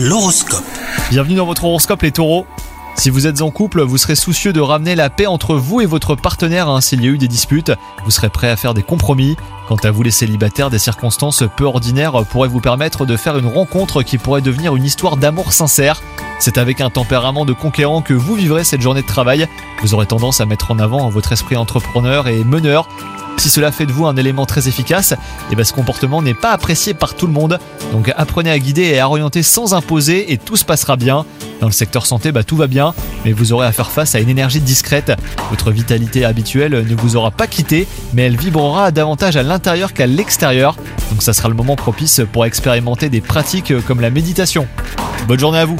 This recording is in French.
L'horoscope. Bienvenue dans votre horoscope les taureaux. Si vous êtes en couple, vous serez soucieux de ramener la paix entre vous et votre partenaire hein, s'il y a eu des disputes. Vous serez prêt à faire des compromis. Quant à vous les célibataires, des circonstances peu ordinaires pourraient vous permettre de faire une rencontre qui pourrait devenir une histoire d'amour sincère. C'est avec un tempérament de conquérant que vous vivrez cette journée de travail. Vous aurez tendance à mettre en avant votre esprit entrepreneur et meneur. Si cela fait de vous un élément très efficace, et eh bien ce comportement n'est pas apprécié par tout le monde. Donc apprenez à guider et à orienter sans imposer et tout se passera bien. Dans le secteur santé, bah, tout va bien, mais vous aurez à faire face à une énergie discrète. Votre vitalité habituelle ne vous aura pas quitté, mais elle vibrera davantage à l'intérieur qu'à l'extérieur. Donc ça sera le moment propice pour expérimenter des pratiques comme la méditation. Bonne journée à vous